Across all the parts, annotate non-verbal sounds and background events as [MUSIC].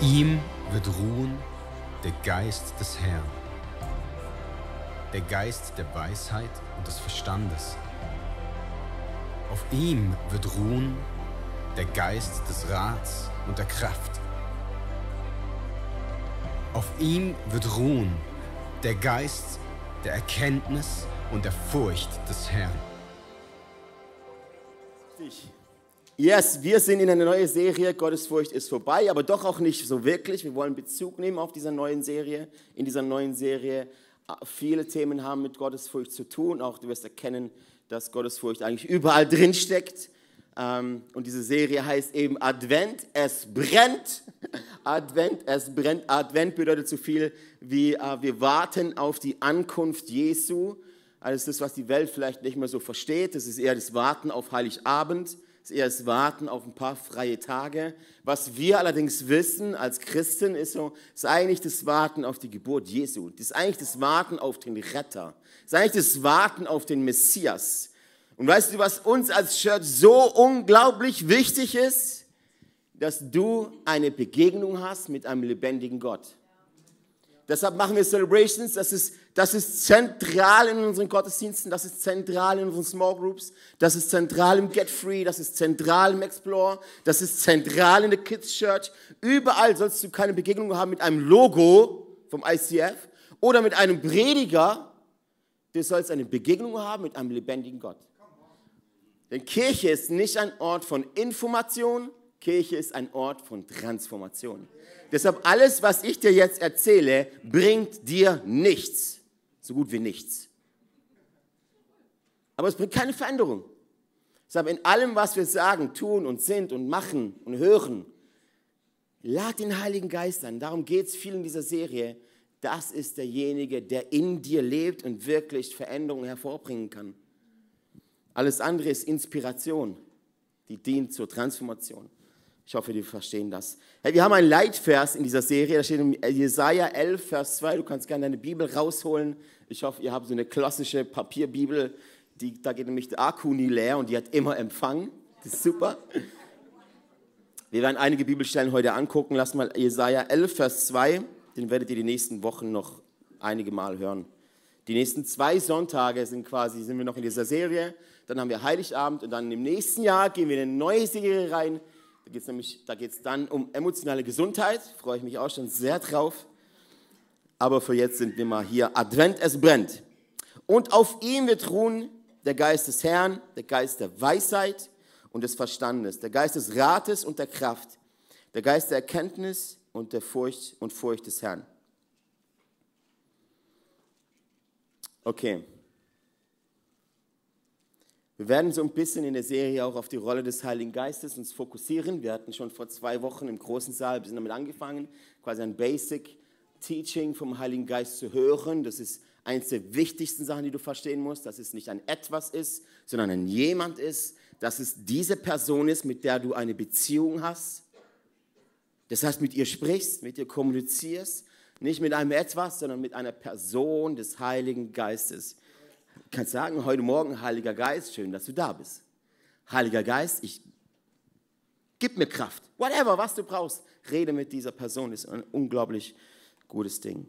ihm wird ruhen der Geist des Herrn, der Geist der Weisheit und des Verstandes. Auf ihm wird ruhen der Geist des Rats und der Kraft. Auf ihm wird ruhen der Geist der Erkenntnis und der Furcht des Herrn. Yes, wir sind in einer neuen Serie. Gottesfurcht ist vorbei, aber doch auch nicht so wirklich. Wir wollen Bezug nehmen auf diese neuen Serie. In dieser neuen Serie äh, viele Themen haben mit Gottesfurcht zu tun. Auch du wirst erkennen, dass Gottesfurcht eigentlich überall drin steckt. Ähm, und diese Serie heißt eben Advent, es brennt. [LAUGHS] Advent, es brennt. Advent bedeutet so viel wie äh, wir warten auf die Ankunft Jesu. Also das, was die Welt vielleicht nicht mehr so versteht. Das ist eher das Warten auf Heiligabend ist eher das Warten auf ein paar freie Tage. Was wir allerdings wissen als Christen ist so, ist eigentlich das Warten auf die Geburt Jesu. Das ist eigentlich das Warten auf den Retter. Das ist eigentlich das Warten auf den Messias. Und weißt du, was uns als Church so unglaublich wichtig ist? Dass du eine Begegnung hast mit einem lebendigen Gott. Deshalb machen wir Celebrations. Das ist, das ist zentral in unseren Gottesdiensten, das ist zentral in unseren Small Groups, das ist zentral im Get Free, das ist zentral im Explore, das ist zentral in der Kids Church. Überall sollst du keine Begegnung haben mit einem Logo vom ICF oder mit einem Prediger. Du sollst eine Begegnung haben mit einem lebendigen Gott. Denn Kirche ist nicht ein Ort von Information, Kirche ist ein Ort von Transformation. Deshalb alles, was ich dir jetzt erzähle, bringt dir nichts. So gut wie nichts. Aber es bringt keine Veränderung. Deshalb in allem, was wir sagen, tun und sind und machen und hören, lad den Heiligen Geist an. Darum geht es viel in dieser Serie. Das ist derjenige, der in dir lebt und wirklich Veränderungen hervorbringen kann. Alles andere ist Inspiration, die dient zur Transformation. Ich hoffe, die verstehen das. Hey, wir haben einen Leitvers in dieser Serie, da steht in Jesaja 11, Vers 2. Du kannst gerne deine Bibel rausholen. Ich hoffe, ihr habt so eine klassische Papierbibel. Die, da geht nämlich der Akku nie leer und die hat immer Empfang. Das ist super. Wir werden einige Bibelstellen heute angucken. Lass mal Jesaja 11, Vers 2. Den werdet ihr die nächsten Wochen noch einige Mal hören. Die nächsten zwei Sonntage sind quasi, sind wir noch in dieser Serie. Dann haben wir Heiligabend und dann im nächsten Jahr gehen wir in eine neue Serie rein da geht es nämlich, da geht es dann um emotionale Gesundheit. Freue ich mich auch schon sehr drauf. Aber für jetzt sind wir mal hier. Advent, es brennt. Und auf ihm wird ruhen der Geist des Herrn, der Geist der Weisheit und des Verstandes, der Geist des Rates und der Kraft, der Geist der Erkenntnis und der Furcht und Furcht des Herrn. Okay. Wir werden so ein bisschen in der Serie auch auf die Rolle des Heiligen Geistes uns fokussieren. Wir hatten schon vor zwei Wochen im großen Saal, wir sind damit angefangen, quasi ein Basic Teaching vom Heiligen Geist zu hören. Das ist eines der wichtigsten Sachen, die du verstehen musst, dass es nicht ein Etwas ist, sondern ein Jemand ist, dass es diese Person ist, mit der du eine Beziehung hast. Das heißt, mit ihr sprichst, mit ihr kommunizierst, nicht mit einem Etwas, sondern mit einer Person des Heiligen Geistes kannst sagen, heute Morgen, Heiliger Geist, schön, dass du da bist. Heiliger Geist, ich gib mir Kraft. Whatever, was du brauchst. Rede mit dieser Person, ist ein unglaublich gutes Ding.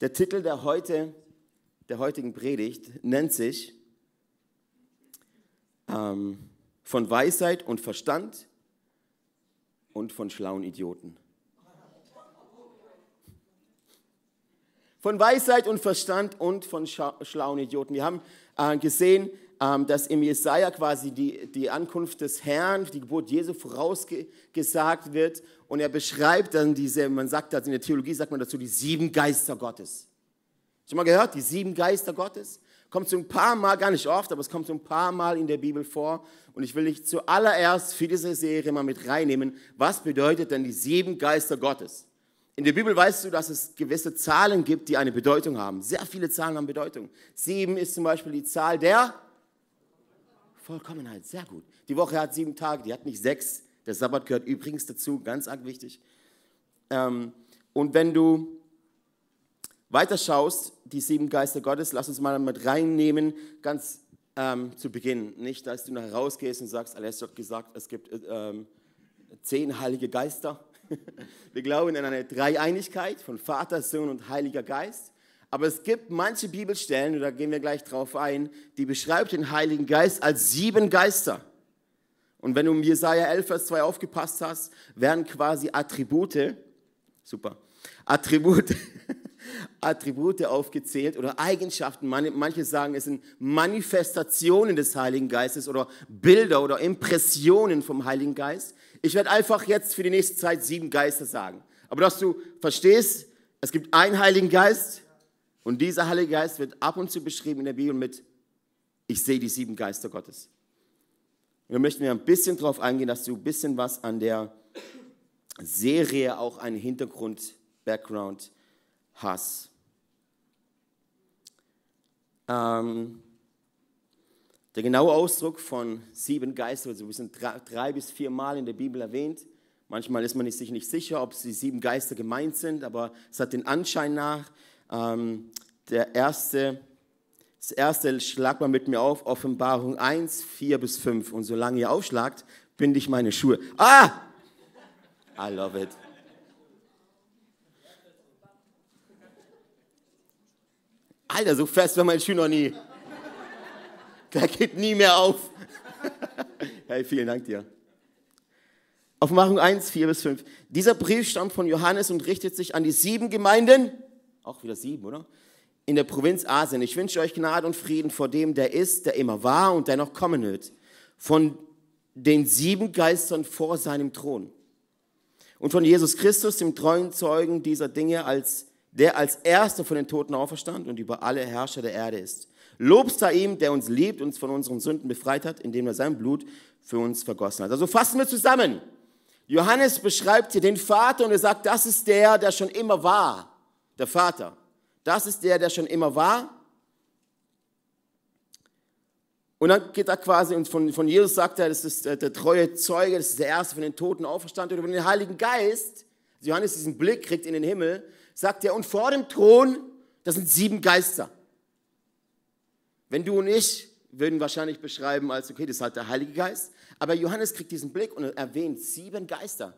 Der Titel der, heute, der heutigen Predigt nennt sich ähm, von Weisheit und Verstand und von schlauen Idioten. Von Weisheit und Verstand und von schlauen Idioten. Wir haben äh, gesehen, ähm, dass im Jesaja quasi die, die Ankunft des Herrn, die Geburt Jesu vorausgesagt wird. Und er beschreibt dann diese, man sagt das in der Theologie, sagt man dazu, die sieben Geister Gottes. Schon mal gehört, die sieben Geister Gottes? Kommt so ein paar Mal, gar nicht oft, aber es kommt so ein paar Mal in der Bibel vor. Und ich will dich zuallererst für diese Serie mal mit reinnehmen. Was bedeutet denn die sieben Geister Gottes? In der Bibel weißt du, dass es gewisse Zahlen gibt, die eine Bedeutung haben. Sehr viele Zahlen haben Bedeutung. Sieben ist zum Beispiel die Zahl der Vollkommenheit. Sehr gut. Die Woche hat sieben Tage, die hat nicht sechs. Der Sabbat gehört übrigens dazu, ganz arg wichtig. Ähm, und wenn du weiter schaust, die sieben Geister Gottes, lass uns mal mit reinnehmen, ganz ähm, zu Beginn. Nicht, dass du nachher rausgehst und sagst, alles hat gesagt, es gibt ähm, zehn heilige Geister [LAUGHS] Wir glauben an eine Dreieinigkeit von Vater, Sohn und Heiliger Geist. Aber es gibt manche Bibelstellen, und da gehen wir gleich drauf ein, die beschreibt den Heiligen Geist als sieben Geister. Und wenn du im Jesaja 11, Vers 2 aufgepasst hast, werden quasi Attribute, super, Attribute, [LAUGHS] Attribute aufgezählt oder Eigenschaften. Manche sagen, es sind Manifestationen des Heiligen Geistes oder Bilder oder Impressionen vom Heiligen Geist. Ich werde einfach jetzt für die nächste Zeit sieben Geister sagen. Aber dass du verstehst, es gibt einen Heiligen Geist und dieser Heilige Geist wird ab und zu beschrieben in der Bibel mit, ich sehe die sieben Geister Gottes. Wir möchten ja ein bisschen darauf eingehen, dass du ein bisschen was an der Serie auch einen Hintergrund, Background hast. Ähm, der genaue Ausdruck von sieben Geistern, also wir sind drei, bis vier Mal in der Bibel erwähnt. Manchmal ist man sich nicht sicher, ob die sieben Geister gemeint sind, aber es hat den Anschein nach. Ähm, der erste das erste schlag mal mit mir auf, Offenbarung 1, 4 bis 5. Und solange ihr aufschlagt, binde ich meine Schuhe. Ah! I love it. Alter, so fest war mein Schuh noch nie. Der geht nie mehr auf. hey, vielen Dank dir. Offenbarung 1, 4 bis 5. Dieser Brief stammt von Johannes und richtet sich an die sieben Gemeinden. Auch wieder sieben, oder? in der Provinz Asien. Ich wünsche euch Gnade und Frieden vor dem, der ist, der immer war und der noch kommen wird. Von den sieben Geistern vor seinem Thron. Und von Jesus Christus, dem treuen Zeugen dieser Dinge, als, der als Erster von den Toten auferstand und über alle Herrscher der Erde ist. Lobst sei ihm, der uns liebt, uns von unseren Sünden befreit hat, indem er sein Blut für uns vergossen hat. Also fassen wir zusammen. Johannes beschreibt hier den Vater und er sagt, das ist der, der schon immer war. Der Vater. Das ist der, der schon immer war. Und dann geht er quasi, und von, von Jesus sagt er, das ist der, der, treue Zeuge, das ist der Erste von den Toten auferstanden. Und über den Heiligen Geist, Johannes diesen Blick kriegt in den Himmel, sagt er, und vor dem Thron, das sind sieben Geister. Wenn du und ich würden wahrscheinlich beschreiben als, okay, das ist halt der Heilige Geist. Aber Johannes kriegt diesen Blick und erwähnt sieben Geister.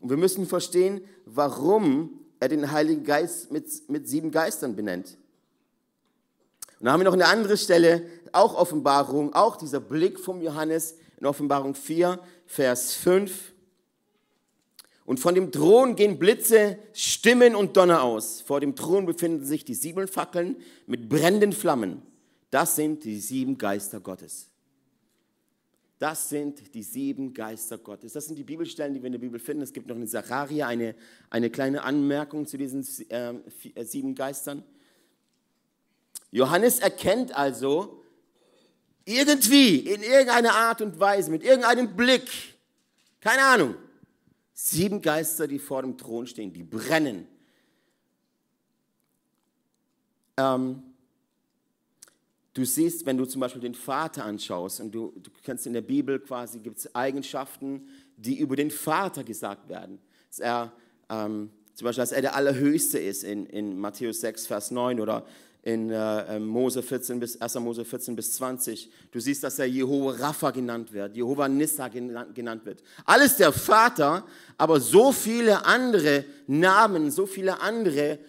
Und wir müssen verstehen, warum er den Heiligen Geist mit, mit sieben Geistern benennt. Und dann haben wir noch eine andere Stelle, auch Offenbarung, auch dieser Blick vom Johannes in Offenbarung 4, Vers 5. Und von dem Thron gehen Blitze, Stimmen und Donner aus. Vor dem Thron befinden sich die sieben Fackeln mit brennenden Flammen. Das sind die sieben Geister Gottes. Das sind die sieben Geister Gottes. Das sind die Bibelstellen, die wir in der Bibel finden. Es gibt noch in Zacharia eine, eine kleine Anmerkung zu diesen äh, äh, sieben Geistern. Johannes erkennt also irgendwie, in irgendeiner Art und Weise, mit irgendeinem Blick, keine Ahnung, sieben Geister, die vor dem Thron stehen, die brennen. Ähm, Du siehst, wenn du zum Beispiel den Vater anschaust und du, du kennst in der Bibel quasi, gibt es Eigenschaften, die über den Vater gesagt werden. Dass er, ähm, zum Beispiel, dass er der Allerhöchste ist in, in Matthäus 6, Vers 9 oder in äh, ähm, Mose 14 bis, 1. Mose 14 bis 20. Du siehst, dass er Jehova Rapha genannt wird, Jehova Nissa genannt wird. Alles der Vater, aber so viele andere Namen, so viele andere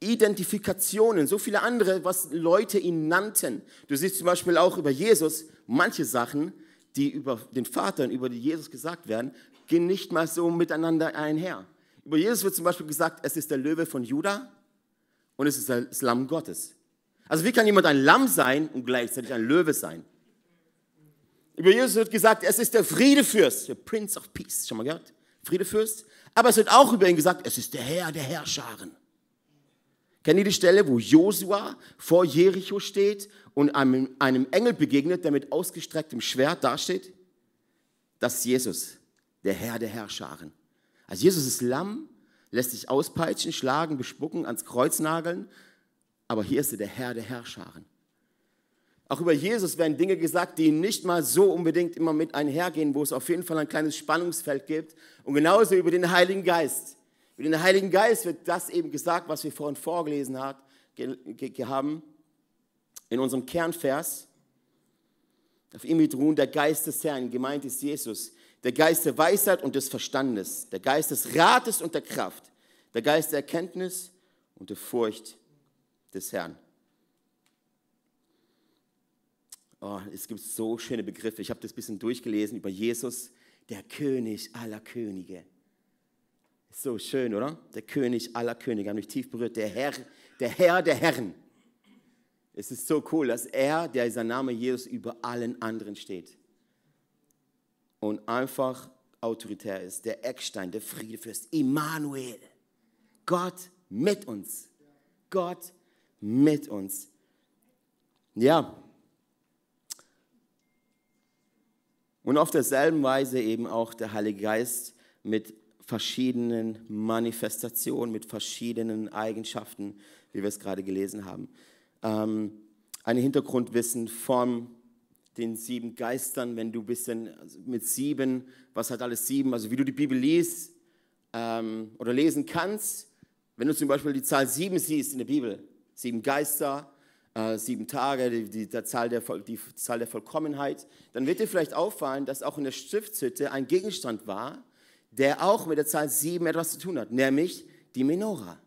Identifikationen, so viele andere, was Leute ihn nannten. Du siehst zum Beispiel auch über Jesus manche Sachen, die über den Vater und über Jesus gesagt werden, gehen nicht mal so miteinander einher. Über Jesus wird zum Beispiel gesagt, es ist der Löwe von Juda und es ist das Lamm Gottes. Also wie kann jemand ein Lamm sein und gleichzeitig ein Löwe sein? Über Jesus wird gesagt, es ist der Friedefürst, der Prince of Peace. Schon mal gehört? Friedefürst. Aber es wird auch über ihn gesagt, es ist der Herr der Herrscharen. Kennt ihr die Stelle, wo Josua vor Jericho steht und einem, einem Engel begegnet, der mit ausgestrecktem Schwert dasteht? Das ist Jesus, der Herr der Herrscharen. Also Jesus ist Lamm, lässt sich auspeitschen, schlagen, bespucken, ans Kreuz nageln, aber hier ist er der Herr der Herrscharen. Auch über Jesus werden Dinge gesagt, die nicht mal so unbedingt immer mit einhergehen, wo es auf jeden Fall ein kleines Spannungsfeld gibt. Und genauso über den Heiligen Geist. Mit dem Heiligen Geist wird das eben gesagt, was wir vorhin vorgelesen haben, in unserem Kernvers. Auf ihm wird ruhen der Geist des Herrn, gemeint ist Jesus. der Geist der Weisheit und des Verstandes, der Geist des Rates und der Kraft, der Geist der Erkenntnis und der Furcht des Herrn. Oh, es gibt so schöne Begriffe. Ich habe das ein bisschen durchgelesen über Jesus, der König aller Könige. So schön, oder? Der König aller Könige, hat mich tief berührt. Der Herr, der Herr der Herren. Es ist so cool, dass er, der sein Name Jesus, über allen anderen steht. Und einfach autoritär ist. Der Eckstein, der Friedefürst, Immanuel. Gott mit uns. Gott mit uns. Ja, Und auf derselben Weise eben auch der Heilige Geist mit verschiedenen Manifestationen, mit verschiedenen Eigenschaften, wie wir es gerade gelesen haben. Ähm, ein Hintergrundwissen von den sieben Geistern, wenn du bisschen also mit sieben, was hat alles sieben, also wie du die Bibel liest ähm, oder lesen kannst, wenn du zum Beispiel die Zahl sieben siehst in der Bibel, sieben Geister, äh, sieben Tage, die, die, die, Zahl der, die Zahl der Vollkommenheit, dann wird dir vielleicht auffallen, dass auch in der Stiftshütte ein Gegenstand war, der auch mit der Zahl sieben etwas zu tun hat, nämlich die Menora.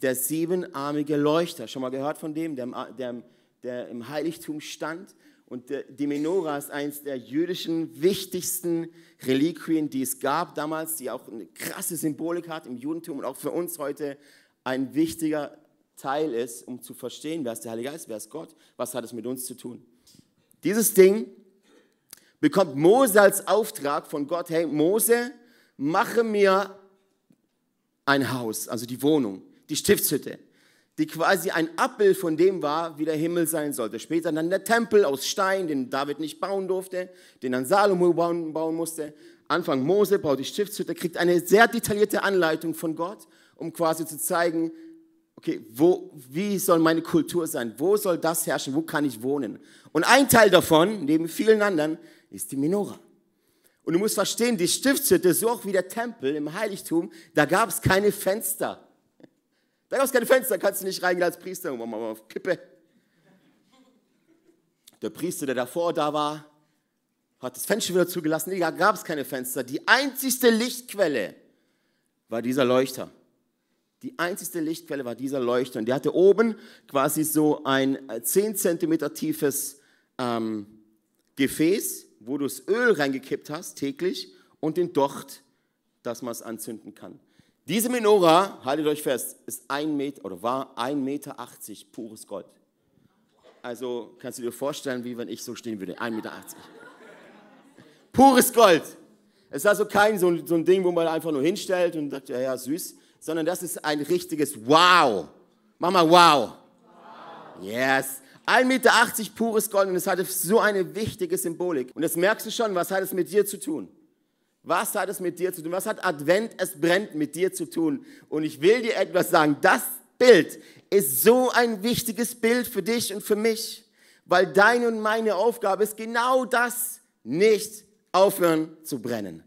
Der siebenarmige Leuchter. Schon mal gehört von dem, der, der, der im Heiligtum stand? Und die Menora ist eines der jüdischen wichtigsten Reliquien, die es gab damals, die auch eine krasse Symbolik hat im Judentum und auch für uns heute ein wichtiger Teil ist, um zu verstehen, wer ist der Heilige Geist, wer ist Gott, was hat es mit uns zu tun. Dieses Ding bekommt Mose als Auftrag von Gott, hey Mose, mache mir ein Haus, also die Wohnung, die Stiftshütte, die quasi ein Abbild von dem war, wie der Himmel sein sollte. Später dann der Tempel aus Stein, den David nicht bauen durfte, den dann Salomo bauen, musste. Anfang Mose baut die Stiftshütte, kriegt eine sehr detaillierte Anleitung von Gott, um quasi zu zeigen, okay, wo, wie soll meine Kultur sein? Wo soll das herrschen? Wo kann ich wohnen? Und ein Teil davon, neben vielen anderen, ist die Menora. Und du musst verstehen, die Stiftshütte, so auch wie der Tempel im Heiligtum, da gab es keine Fenster. Da gab es keine Fenster, kannst du nicht reingehen als Priester, und mal auf Kippe. Der Priester, der davor da war, hat das Fenster wieder zugelassen. Da gab es keine Fenster. Die einzigste Lichtquelle war dieser Leuchter. Die einzige Lichtquelle war dieser Leuchter. Und der hatte oben quasi so ein 10 cm tiefes ähm, Gefäß, wo du das Öl reingekippt hast, täglich, und den Docht, dass man es anzünden kann. Diese Menora, haltet euch fest, ist ein Meter oder war 1,80 Meter pures Gold. Also kannst du dir vorstellen, wie wenn ich so stehen würde, 1,80 Meter. Pures Gold. Es ist also kein so, so ein Ding, wo man einfach nur hinstellt und sagt, ja, ja, süß, sondern das ist ein richtiges Wow. Mach mal Wow. wow. Yes. 1,80 Meter pures Gold und es hatte so eine wichtige Symbolik. Und jetzt merkst du schon, was hat es mit dir zu tun? Was hat es mit dir zu tun? Was hat Advent, es brennt mit dir zu tun? Und ich will dir etwas sagen. Das Bild ist so ein wichtiges Bild für dich und für mich, weil deine und meine Aufgabe ist genau das, nicht aufhören zu brennen.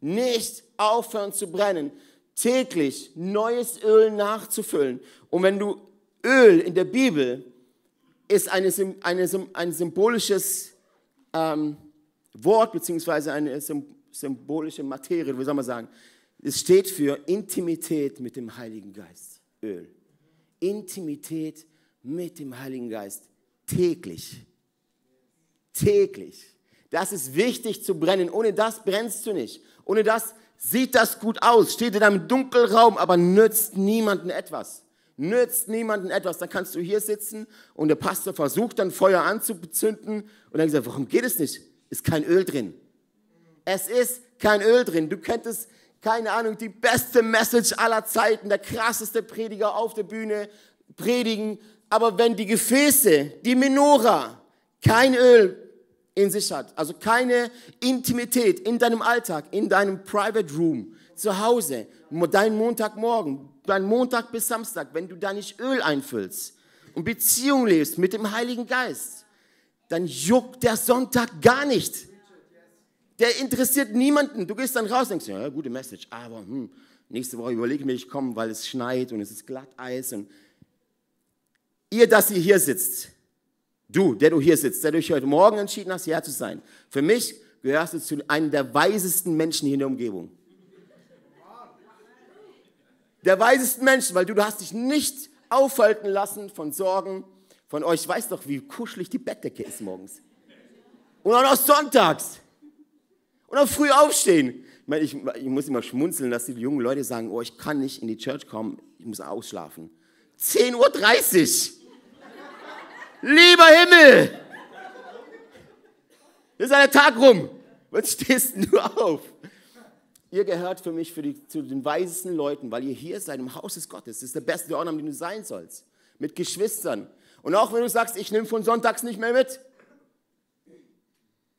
Nicht aufhören zu brennen täglich neues Öl nachzufüllen. Und wenn du Öl in der Bibel ist eine, eine, ein symbolisches ähm, Wort beziehungsweise eine symbolische Materie, wie soll man sagen? Es steht für Intimität mit dem Heiligen Geist. Öl. Intimität mit dem Heiligen Geist. Täglich. Täglich. Das ist wichtig zu brennen. Ohne das brennst du nicht. Ohne das sieht das gut aus, steht in einem Dunkelraum, aber nützt niemanden etwas. Nützt niemanden etwas. Dann kannst du hier sitzen und der Pastor versucht dann Feuer anzuzünden und dann gesagt, warum geht es nicht? Ist kein Öl drin. Es ist kein Öl drin. Du könntest, keine Ahnung, die beste Message aller Zeiten, der krasseste Prediger auf der Bühne predigen, aber wenn die Gefäße, die Menora, kein Öl in sich hat. Also keine Intimität in deinem Alltag, in deinem Private Room, zu Hause, dein Montagmorgen, dein Montag bis Samstag, wenn du da nicht Öl einfüllst und Beziehung lebst mit dem Heiligen Geist, dann juckt der Sonntag gar nicht. Der interessiert niemanden. Du gehst dann raus und denkst, ja, gute Message, aber hm, nächste Woche überlege ich mir, ich komme, weil es schneit und es ist Glatteis. Und ihr, dass ihr hier sitzt, Du, der du hier sitzt, der dich heute Morgen entschieden hast, hierher zu sein. Für mich gehörst du zu einem der weisesten Menschen hier in der Umgebung. Der weisesten Menschen, weil du, du hast dich nicht aufhalten lassen von Sorgen von euch. Ich weiß doch, wie kuschelig die Bettdecke ist morgens. Und auch noch sonntags. Und auch früh aufstehen. Ich, meine, ich, ich muss immer schmunzeln, dass die jungen Leute sagen, oh, ich kann nicht in die Church kommen, ich muss ausschlafen. 10.30 Uhr. Lieber Himmel! Ist der Tag rum. Was stehst du auf? Ihr gehört für mich für die, zu den weisesten Leuten, weil ihr hier seid im Haus des Gottes. Das ist der beste Ort, an dem du sein sollst. Mit Geschwistern. Und auch wenn du sagst, ich nehme von sonntags nicht mehr mit.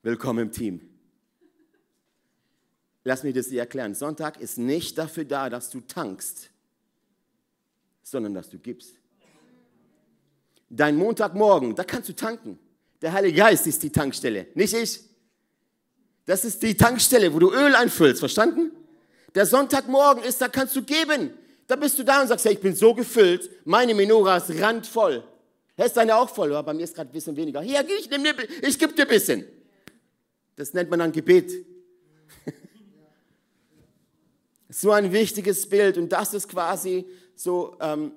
Willkommen im Team. Lass mich das dir erklären. Sonntag ist nicht dafür da, dass du tankst, sondern dass du gibst. Dein Montagmorgen, da kannst du tanken. Der Heilige Geist ist die Tankstelle, nicht ich. Das ist die Tankstelle, wo du Öl einfüllst, verstanden? Der Sonntagmorgen ist, da kannst du geben. Da bist du da und sagst, hey, ich bin so gefüllt, meine Menora ist randvoll. Ist deine auch voll? Ja, bei mir ist gerade ein bisschen weniger. Hier, ich, ich gebe dir ein bisschen. Das nennt man dann Gebet. [LAUGHS] so ein wichtiges Bild und das ist quasi so ähm,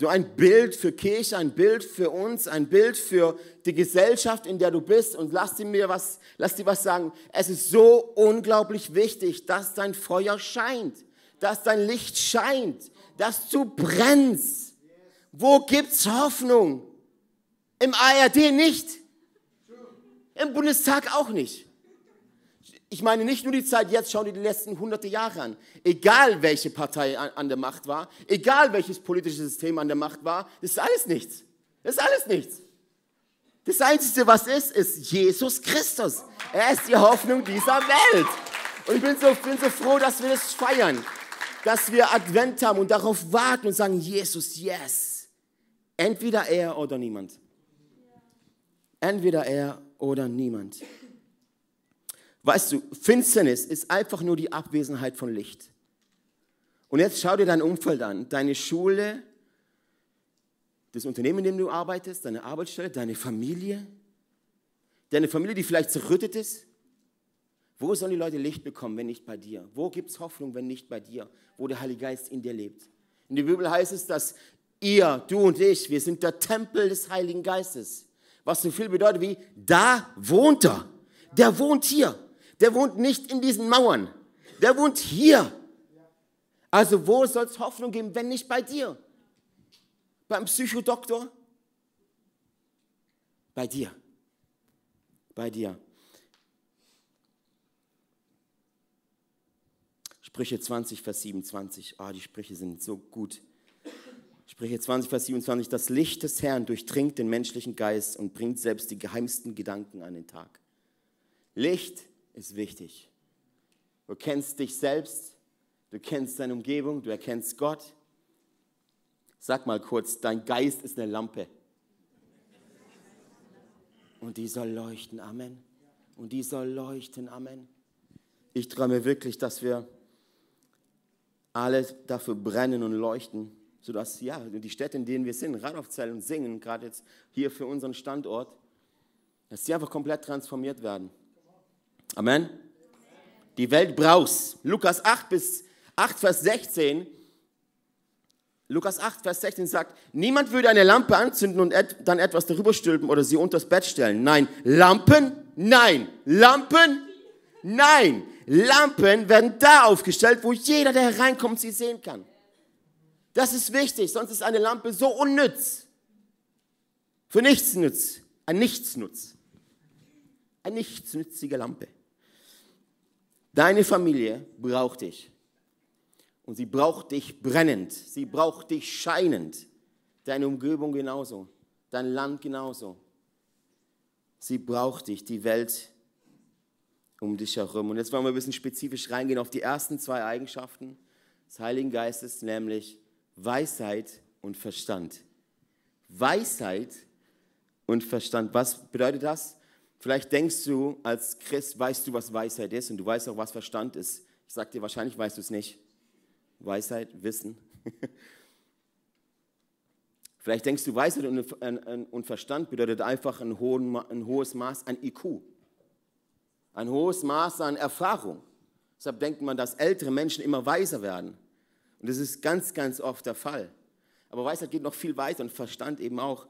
so ein Bild für Kirche, ein Bild für uns, ein Bild für die Gesellschaft, in der du bist. Und lass dir mir was, lass dir was sagen. Es ist so unglaublich wichtig, dass dein Feuer scheint, dass dein Licht scheint, dass du brennst. Wo gibt's Hoffnung? Im ARD nicht. Im Bundestag auch nicht. Ich meine nicht nur die Zeit jetzt, schau dir die letzten hunderte Jahre an. Egal welche Partei an, der Macht war, egal welches politische System an der Macht war, das ist alles nichts. Das ist alles nichts. Das Einzige, was ist, ist Jesus Christus. Er ist die Hoffnung dieser Welt. Und ich bin so, bin so froh, dass wir das feiern. Dass wir Advent haben und darauf warten und sagen, Jesus, yes. Entweder er oder niemand. Entweder er oder niemand. Weißt du, Finsternis ist einfach nur die Abwesenheit von Licht. Und jetzt schau dir dein Umfeld an, deine Schule, das Unternehmen, in dem du arbeitest, deine Arbeitsstelle, deine Familie, deine Familie, die vielleicht zerrüttet ist. Wo sollen die Leute Licht bekommen, wenn nicht bei dir? Wo gibt es Hoffnung, wenn nicht bei dir, wo der Heilige Geist in dir lebt? In der Bibel heißt es, dass ihr, du und ich, wir sind der Tempel des Heiligen Geistes. Was so viel bedeutet wie, da wohnt er. Der wohnt hier der wohnt nicht in diesen Mauern. Der wohnt hier. Also wo soll es Hoffnung geben, wenn nicht bei dir? Beim Psychodoktor? Bei dir. Bei dir. Sprüche 20, Vers 27. Ah, oh, die Sprüche sind so gut. Sprüche 20, Vers 27. Das Licht des Herrn durchdringt den menschlichen Geist und bringt selbst die geheimsten Gedanken an den Tag. Licht ist wichtig. Du kennst dich selbst, du kennst deine Umgebung, du erkennst Gott. Sag mal kurz, dein Geist ist eine Lampe. Und die soll leuchten, Amen. Und die soll leuchten, Amen. Ich träume wirklich, dass wir alle dafür brennen und leuchten, sodass ja, die Städte, in denen wir sind, Radolfzell und Singen, gerade jetzt hier für unseren Standort, dass sie einfach komplett transformiert werden. Amen. Die Welt brauchst. Lukas 8 bis 8, Vers 16. Lukas 8, Vers 16 sagt, niemand würde eine Lampe anzünden und et dann etwas darüber stülpen oder sie unters Bett stellen. Nein, Lampen, nein, Lampen, nein. Lampen werden da aufgestellt, wo jeder, der hereinkommt, sie sehen kann. Das ist wichtig, sonst ist eine Lampe so unnütz. Für nichts nütz, ein Nichtsnutz. Eine nichtsnützige Lampe. Deine Familie braucht dich. Und sie braucht dich brennend. Sie braucht dich scheinend. Deine Umgebung genauso. Dein Land genauso. Sie braucht dich, die Welt um dich herum. Und jetzt wollen wir ein bisschen spezifisch reingehen auf die ersten zwei Eigenschaften des Heiligen Geistes, nämlich Weisheit und Verstand. Weisheit und Verstand. Was bedeutet das? Vielleicht denkst du, als Christ weißt du, was Weisheit ist und du weißt auch, was Verstand ist. Ich sage dir, wahrscheinlich weißt du es nicht. Weisheit, Wissen. [LAUGHS] Vielleicht denkst du, Weisheit und Verstand bedeutet einfach ein, hohes Maß an IQ. ein hohes Maß an Erfahrung. Deshalb denkt man, dass ältere Menschen immer weiser werden. Und das ist ganz, ganz oft der Fall. Aber Weisheit geht noch viel weiter und Verstand eben auch.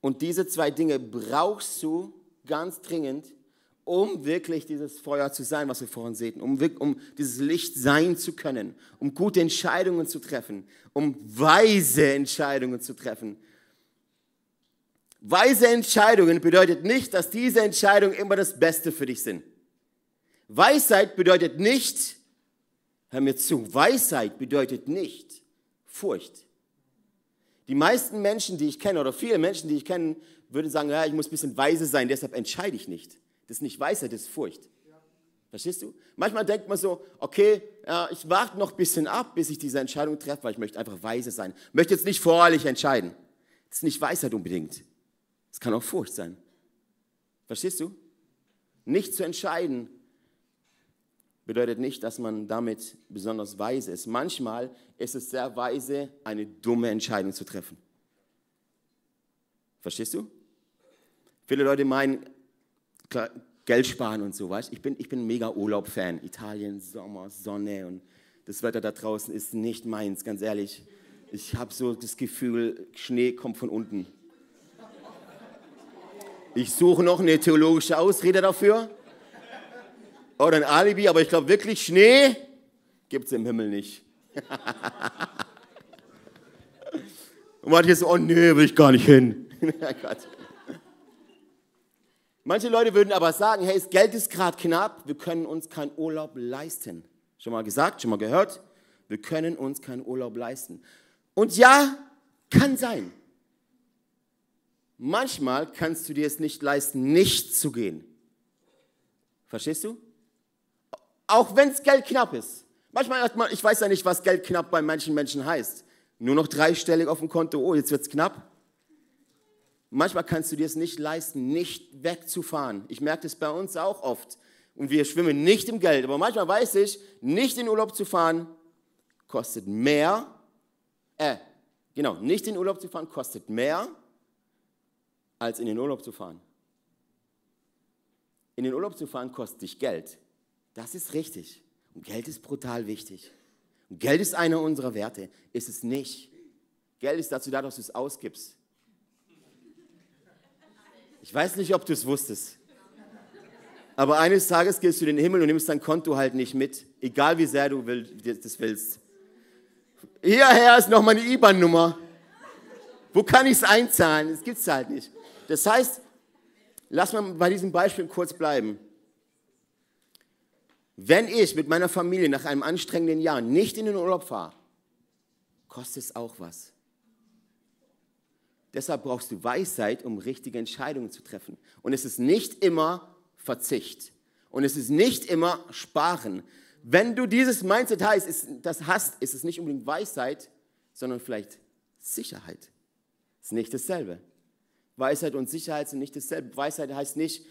Und diese zwei Dinge brauchst du ganz dringend, um wirklich dieses Feuer zu sein, was wir vorhin sehen, um, um dieses Licht sein zu können, um gute Entscheidungen zu treffen, um weise Entscheidungen zu treffen. Weise Entscheidungen bedeutet nicht, dass diese Entscheidungen immer das Beste für dich sind. Weisheit bedeutet nicht, hör mir zu, Weisheit bedeutet nicht Furcht. Die meisten Menschen, die ich kenne, oder viele Menschen, die ich kenne, würden sagen, ja, ich muss ein bisschen weise sein, deshalb entscheide ich nicht. Das ist nicht Weisheit, das ist Furcht. Verstehst du? Manchmal denkt man so, okay, ja, ich warte noch ein bisschen ab, bis ich diese Entscheidung treffe, weil ich möchte einfach weise sein. Ich möchte jetzt nicht voreilig entscheiden. Das ist nicht Weisheit unbedingt. Es kann auch Furcht sein. Verstehst du? Nicht zu entscheiden bedeutet nicht, dass man damit besonders weise ist. Manchmal ist es sehr weise, eine dumme Entscheidung zu treffen. Verstehst du? Viele Leute meinen, klar, Geld sparen und so, weißt Ich bin, ich bin mega Urlaub-Fan. Italien, Sommer, Sonne und das Wetter da draußen ist nicht meins, ganz ehrlich. Ich habe so das Gefühl, Schnee kommt von unten. Ich suche noch eine theologische Ausrede dafür oder ein Alibi, aber ich glaube wirklich, Schnee gibt es im Himmel nicht. [LAUGHS] Und man hat hier so, oh nee, will ich gar nicht hin. [LAUGHS] Manche Leute würden aber sagen, hey, das Geld ist gerade knapp, wir können uns keinen Urlaub leisten. Schon mal gesagt, schon mal gehört? Wir können uns keinen Urlaub leisten. Und ja, kann sein. Manchmal kannst du dir es nicht leisten, nicht zu gehen. Verstehst du? Auch wenn es Geld knapp ist. Manchmal hat man, ich weiß ja nicht, was Geld knapp bei manchen Menschen heißt. Nur noch dreistellig auf dem Konto, oh, jetzt wird es knapp. Manchmal kannst du dir es nicht leisten, nicht wegzufahren. Ich merke das bei uns auch oft. Und wir schwimmen nicht im Geld. Aber manchmal weiß ich, nicht in Urlaub zu fahren, kostet mehr. Äh, genau, nicht in Urlaub zu fahren, kostet mehr als in den Urlaub zu fahren. In den Urlaub zu fahren kostet dich Geld. Das ist richtig. Und Geld ist brutal wichtig. Und Geld ist einer unserer Werte. Ist es nicht. Geld ist dazu da, dass du es ausgibst. Ich weiß nicht, ob du es wusstest. Aber eines Tages gehst du in den Himmel und nimmst dein Konto halt nicht mit, egal wie sehr du das willst. Hierher ist noch meine IBAN-Nummer. Wo kann ich es einzahlen? Das gibt es halt nicht. Das heißt, lass mal bei diesem Beispiel kurz bleiben. Wenn ich mit meiner Familie nach einem anstrengenden Jahr nicht in den Urlaub fahre, kostet es auch was. Deshalb brauchst du Weisheit, um richtige Entscheidungen zu treffen. Und es ist nicht immer Verzicht. Und es ist nicht immer Sparen. Wenn du dieses Mindset hast, ist, das hast, ist es nicht unbedingt Weisheit, sondern vielleicht Sicherheit. Ist nicht dasselbe. Weisheit und Sicherheit sind nicht dasselbe. Weisheit heißt nicht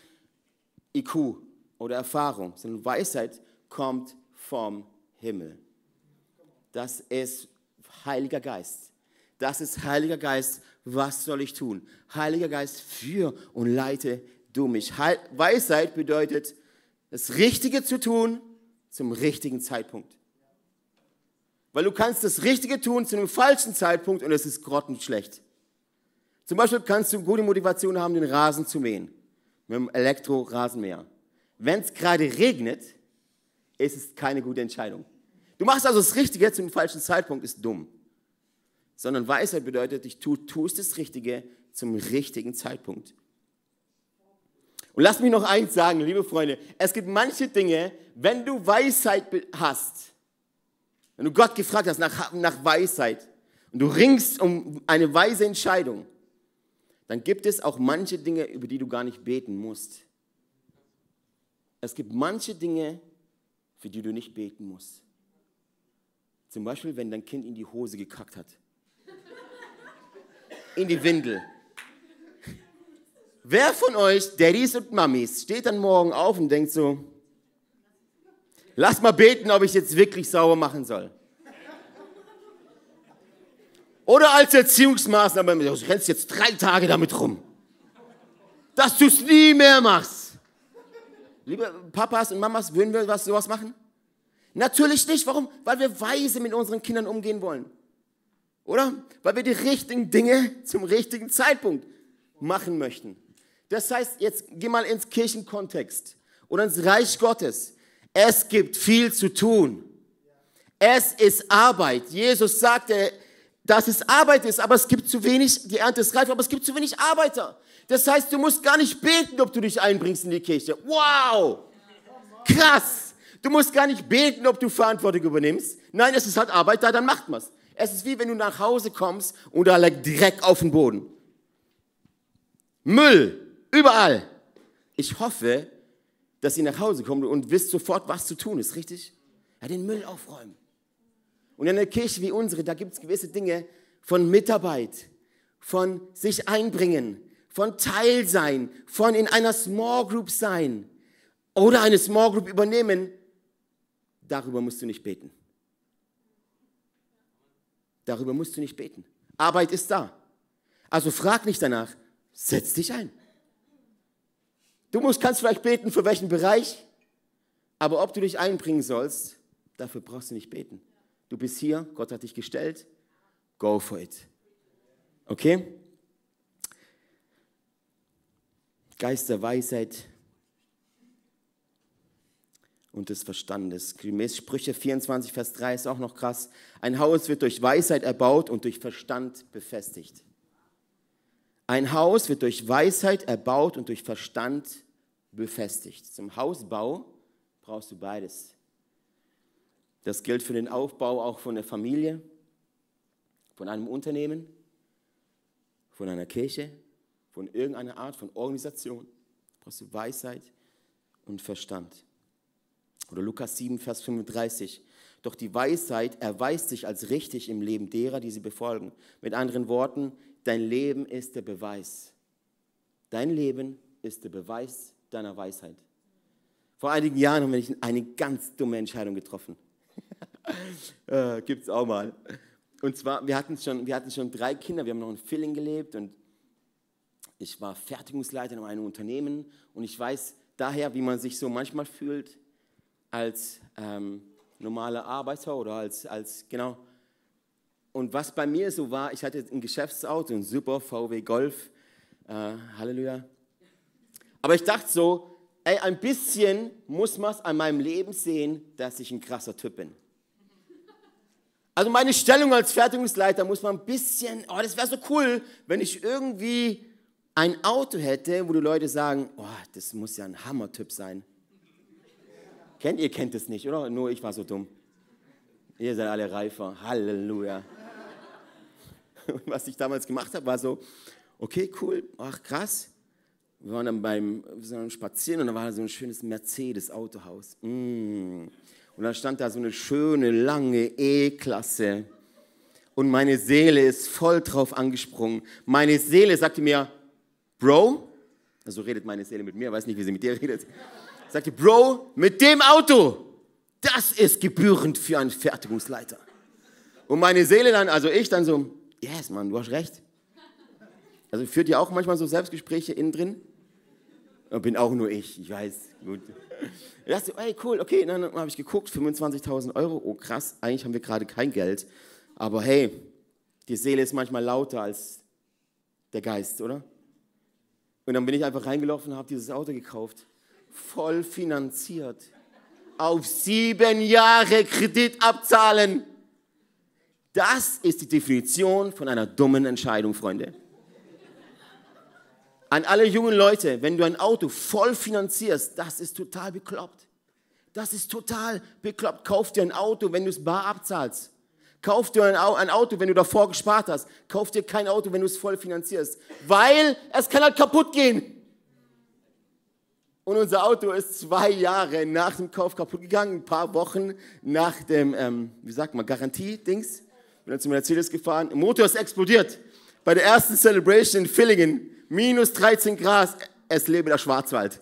IQ oder Erfahrung, sondern Weisheit kommt vom Himmel. Das ist Heiliger Geist. Das ist Heiliger Geist. Was soll ich tun? Heiliger Geist, führ und leite du mich. Weisheit bedeutet, das Richtige zu tun zum richtigen Zeitpunkt. Weil du kannst das Richtige tun zu einem falschen Zeitpunkt und es ist grottenschlecht. Zum Beispiel kannst du gute Motivation haben, den Rasen zu mähen. Mit einem Elektro-Rasenmäher. Wenn es gerade regnet, ist es keine gute Entscheidung. Du machst also das Richtige zum falschen Zeitpunkt, ist dumm. Sondern Weisheit bedeutet, ich tu, tust das Richtige zum richtigen Zeitpunkt. Und lass mich noch eins sagen, liebe Freunde. Es gibt manche Dinge, wenn du Weisheit hast, wenn du Gott gefragt hast nach, nach Weisheit und du ringst um eine weise Entscheidung, dann gibt es auch manche Dinge, über die du gar nicht beten musst. Es gibt manche Dinge, für die du nicht beten musst. Zum Beispiel, wenn dein Kind in die Hose gekackt hat. In die Windel. Wer von euch, Daddys und Mamis, steht dann morgen auf und denkt so, lass mal beten, ob ich jetzt wirklich sauber machen soll? Oder als Erziehungsmaßnahme, du rennst jetzt drei Tage damit rum, dass du es nie mehr machst. Liebe Papas und Mamas, würden wir was, sowas machen? Natürlich nicht. Warum? Weil wir weise mit unseren Kindern umgehen wollen. Oder? Weil wir die richtigen Dinge zum richtigen Zeitpunkt machen möchten. Das heißt, jetzt geh mal ins Kirchenkontext oder ins Reich Gottes. Es gibt viel zu tun. Es ist Arbeit. Jesus sagte, dass es Arbeit ist, aber es gibt zu wenig, die Ernte ist reif, aber es gibt zu wenig Arbeiter. Das heißt, du musst gar nicht beten, ob du dich einbringst in die Kirche. Wow! Krass! Du musst gar nicht beten, ob du Verantwortung übernimmst. Nein, es ist halt Arbeit da, dann macht man's. Es ist wie wenn du nach Hause kommst und da liegt Dreck auf dem Boden. Müll, überall. Ich hoffe, dass ihr nach Hause kommt und wisst sofort, was zu tun ist, richtig? Ja, den Müll aufräumen. Und in einer Kirche wie unsere, da gibt es gewisse Dinge von Mitarbeit, von sich einbringen, von Teil sein, von in einer Small Group sein oder eine Small Group übernehmen. Darüber musst du nicht beten. Darüber musst du nicht beten. Arbeit ist da. Also frag nicht danach, setz dich ein. Du musst, kannst vielleicht beten, für welchen Bereich, aber ob du dich einbringen sollst, dafür brauchst du nicht beten. Du bist hier, Gott hat dich gestellt, go for it. Okay? Geist Weisheit und des Verstandes. Gemäß Sprüche 24, Vers 3 ist auch noch krass. Ein Haus wird durch Weisheit erbaut und durch Verstand befestigt. Ein Haus wird durch Weisheit erbaut und durch Verstand befestigt. Zum Hausbau brauchst du beides. Das gilt für den Aufbau auch von der Familie, von einem Unternehmen, von einer Kirche, von irgendeiner Art von Organisation. Brauchst du Weisheit und Verstand. Oder Lukas 7, Vers 35. Doch die Weisheit erweist sich als richtig im Leben derer, die sie befolgen. Mit anderen Worten, dein Leben ist der Beweis. Dein Leben ist der Beweis deiner Weisheit. Vor einigen Jahren haben wir eine ganz dumme Entscheidung getroffen. [LAUGHS] äh, Gibt es auch mal. Und zwar, wir hatten, schon, wir hatten schon drei Kinder, wir haben noch in Filling gelebt und ich war Fertigungsleiter in einem Unternehmen und ich weiß daher, wie man sich so manchmal fühlt als ähm, normaler Arbeiter oder als, als, genau. Und was bei mir so war, ich hatte ein Geschäftsauto, ein super VW Golf, äh, Halleluja. Aber ich dachte so, ey, ein bisschen muss man es an meinem Leben sehen, dass ich ein krasser Typ bin. Also meine Stellung als Fertigungsleiter muss man ein bisschen, oh, das wäre so cool, wenn ich irgendwie ein Auto hätte, wo die Leute sagen, oh, das muss ja ein Hammertyp sein. Kennt ihr kennt es nicht, oder? Nur ich war so dumm. Ihr seid alle reifer. Halleluja. [LAUGHS] Was ich damals gemacht habe, war so, okay, cool, ach krass. Wir waren dann beim wir Spazieren und da war so ein schönes Mercedes-Autohaus. Mm. Und da stand da so eine schöne, lange E-Klasse. Und meine Seele ist voll drauf angesprungen. Meine Seele sagte mir, Bro, also redet meine Seele mit mir, weiß nicht, wie sie mit dir redet. Sagte, Bro, mit dem Auto, das ist gebührend für einen Fertigungsleiter. Und meine Seele dann, also ich dann so, yes, Mann, du hast recht. Also führt ihr auch manchmal so Selbstgespräche innen drin? Bin auch nur ich, ich weiß. Gut. Ich dachte, ey, cool, okay, dann habe ich geguckt, 25.000 Euro, oh krass, eigentlich haben wir gerade kein Geld. Aber hey, die Seele ist manchmal lauter als der Geist, oder? Und dann bin ich einfach reingelaufen und habe dieses Auto gekauft. Voll finanziert. Auf sieben Jahre Kredit abzahlen. Das ist die Definition von einer dummen Entscheidung, Freunde. An alle jungen Leute, wenn du ein Auto voll finanzierst, das ist total bekloppt. Das ist total bekloppt. Kauf dir ein Auto, wenn du es bar abzahlst. Kauf dir ein Auto, wenn du davor gespart hast. Kauf dir kein Auto, wenn du es voll finanzierst. Weil es kann halt kaputt gehen. Und unser Auto ist zwei Jahre nach dem Kauf kaputt gegangen, ein paar Wochen nach dem, ähm, wie sagt man, Garantie-Dings. Bin dann zum Mercedes gefahren. Der Motor ist explodiert. Bei der ersten Celebration in Villingen minus 13 Grad, es lebe der Schwarzwald.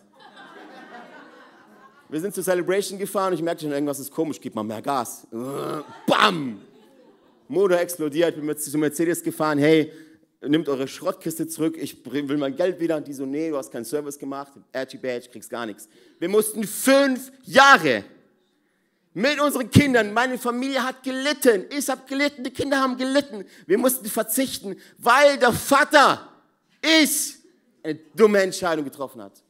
Wir sind zur Celebration gefahren und ich merkte schon, irgendwas ist komisch, gib mal mehr Gas. Bam! Motor explodiert, bin zum Mercedes gefahren, hey, nimmt eure Schrottkiste zurück, ich will mein Geld wieder. Und die so, nee, du hast keinen Service gemacht, Archie Badge, kriegst gar nichts. Wir mussten fünf Jahre mit unseren Kindern, meine Familie hat gelitten, ich habe gelitten, die Kinder haben gelitten. Wir mussten verzichten, weil der Vater ist eine dumme Entscheidung getroffen hat.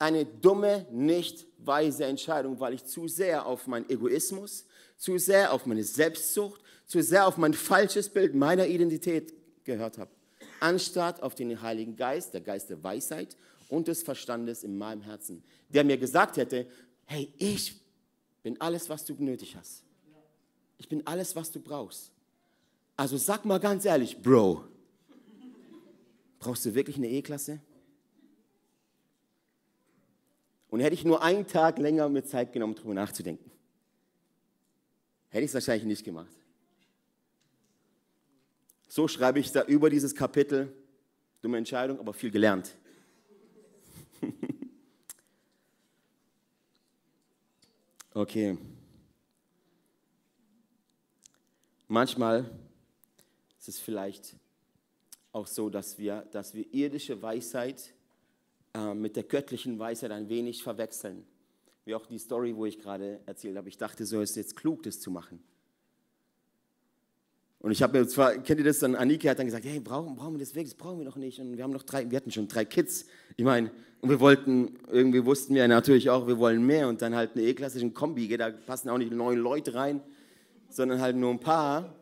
Eine dumme, nicht weise Entscheidung, weil ich zu sehr auf meinen Egoismus, zu sehr auf meine Selbstsucht, zu sehr auf mein falsches Bild meiner Identität gehört habe, anstatt auf den Heiligen Geist, der Geist der Weisheit und des Verstandes in meinem Herzen, der mir gesagt hätte, hey, ich bin alles, was du nötig hast. Ich bin alles, was du brauchst. Also sag mal ganz ehrlich, Bro, brauchst du wirklich eine E-Klasse? Und hätte ich nur einen Tag länger mir Zeit genommen, darüber nachzudenken, hätte ich es wahrscheinlich nicht gemacht. So schreibe ich da über dieses Kapitel. Dumme Entscheidung, aber viel gelernt. [LAUGHS] okay. Manchmal ist es vielleicht auch so, dass wir, dass wir irdische Weisheit äh, mit der göttlichen Weisheit ein wenig verwechseln. Wie auch die Story, wo ich gerade erzählt habe. Ich dachte, so ist es jetzt klug, das zu machen. Und ich habe mir zwar, kennt ihr das dann, Anike hat dann gesagt, hey, brauchen, brauchen wir das wirklich, das brauchen wir noch nicht. Und wir haben noch drei, wir hatten schon drei Kids. Ich meine, und wir wollten, irgendwie wussten wir natürlich auch, wir wollen mehr. Und dann halt eine E-klassischen Kombi, da passen auch nicht neun Leute rein, sondern halt nur ein paar.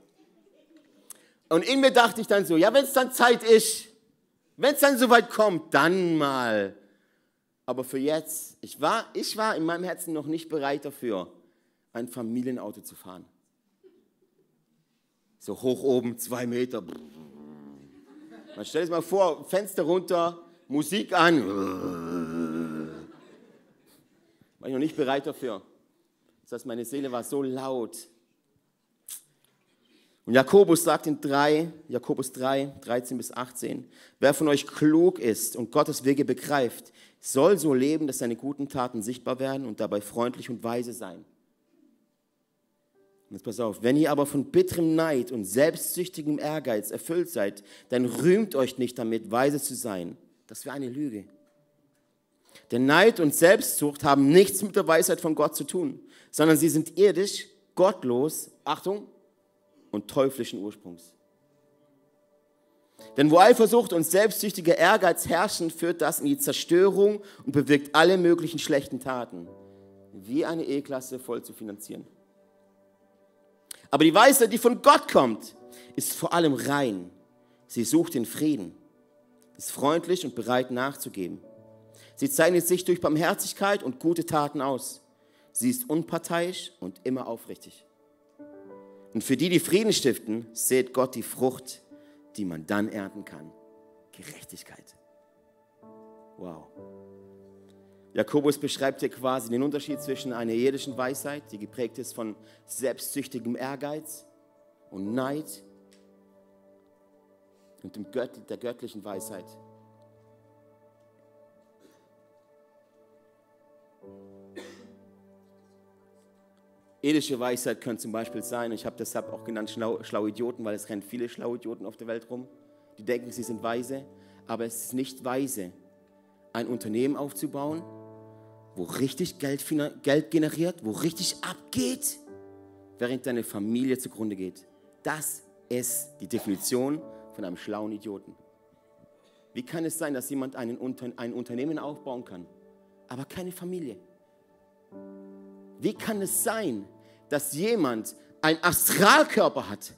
Und in mir dachte ich dann so, ja, wenn es dann Zeit ist, wenn es dann soweit kommt, dann mal. Aber für jetzt, ich war, ich war in meinem Herzen noch nicht bereit dafür, ein Familienauto zu fahren. So hoch oben, zwei Meter. Man stellt sich mal vor, Fenster runter, Musik an. War ich noch nicht bereit dafür. Das heißt, meine Seele war so laut. Und Jakobus sagt in 3, Jakobus 3, 13 bis 18, wer von euch klug ist und Gottes Wege begreift, soll so leben, dass seine guten Taten sichtbar werden und dabei freundlich und weise sein. Jetzt pass auf, wenn ihr aber von bitterem Neid und selbstsüchtigem Ehrgeiz erfüllt seid, dann rühmt euch nicht damit, weise zu sein. Das wäre eine Lüge. Denn Neid und Selbstsucht haben nichts mit der Weisheit von Gott zu tun, sondern sie sind irdisch, gottlos, Achtung, und teuflischen Ursprungs. Denn wo Eifersucht und selbstsüchtiger Ehrgeiz herrschen, führt das in die Zerstörung und bewirkt alle möglichen schlechten Taten, wie eine E-Klasse voll zu finanzieren. Aber die Weisheit, die von Gott kommt, ist vor allem rein. Sie sucht den Frieden, ist freundlich und bereit nachzugeben. Sie zeichnet sich durch Barmherzigkeit und gute Taten aus. Sie ist unparteiisch und immer aufrichtig. Und für die, die Frieden stiften, seht Gott die Frucht, die man dann ernten kann. Gerechtigkeit. Wow. Jakobus beschreibt hier quasi den Unterschied zwischen einer irdischen Weisheit, die geprägt ist von selbstsüchtigem Ehrgeiz und Neid, und dem Gött der göttlichen Weisheit. Irdische Weisheit könnte zum Beispiel sein, ich habe deshalb auch genannt schlau, schlaue Idioten, weil es rennen viele schlaue Idioten auf der Welt rum, die denken, sie sind weise, aber es ist nicht weise, ein Unternehmen aufzubauen, wo richtig Geld, Geld generiert, wo richtig abgeht, während deine Familie zugrunde geht. Das ist die Definition von einem schlauen Idioten. Wie kann es sein, dass jemand einen, ein Unternehmen aufbauen kann, aber keine Familie? Wie kann es sein, dass jemand einen Astralkörper hat,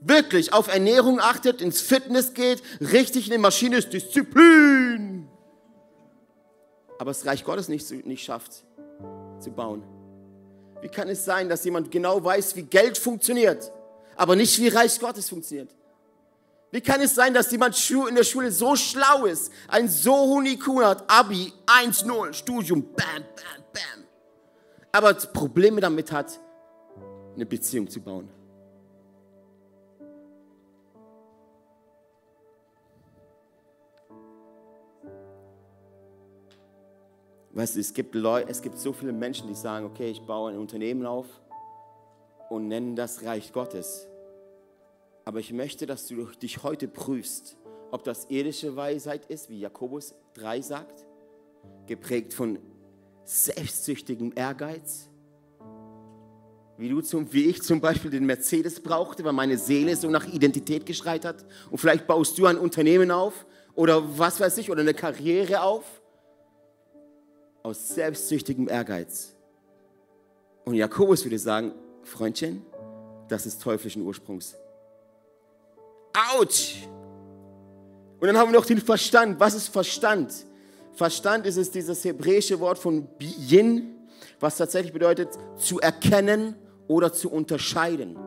wirklich auf Ernährung achtet, ins Fitness geht, richtig in der Maschine ist, Disziplin, aber das Reich Gottes nicht, nicht schafft zu bauen? Wie kann es sein, dass jemand genau weiß, wie Geld funktioniert, aber nicht wie Reich Gottes funktioniert? Wie kann es sein, dass jemand in der Schule so schlau ist, ein so hohen IQ hat, Abi 1-0, Studium, bam, bam, bam, aber Probleme damit hat, eine Beziehung zu bauen? Weißt du, es gibt, Leute, es gibt so viele Menschen, die sagen, okay, ich baue ein Unternehmen auf und nennen das Reich Gottes. Aber ich möchte, dass du dich heute prüfst, ob das irdische Weisheit ist, wie Jakobus 3 sagt, geprägt von selbstsüchtigem Ehrgeiz, wie, du zum, wie ich zum Beispiel den Mercedes brauchte, weil meine Seele so nach Identität geschreit hat. Und vielleicht baust du ein Unternehmen auf oder was weiß ich, oder eine Karriere auf aus selbstsüchtigem Ehrgeiz. Und Jakobus würde sagen, Freundchen, das ist teuflischen Ursprungs. Autsch! Und dann haben wir noch den Verstand. Was ist Verstand? Verstand ist es dieses hebräische Wort von Yin, was tatsächlich bedeutet zu erkennen oder zu unterscheiden.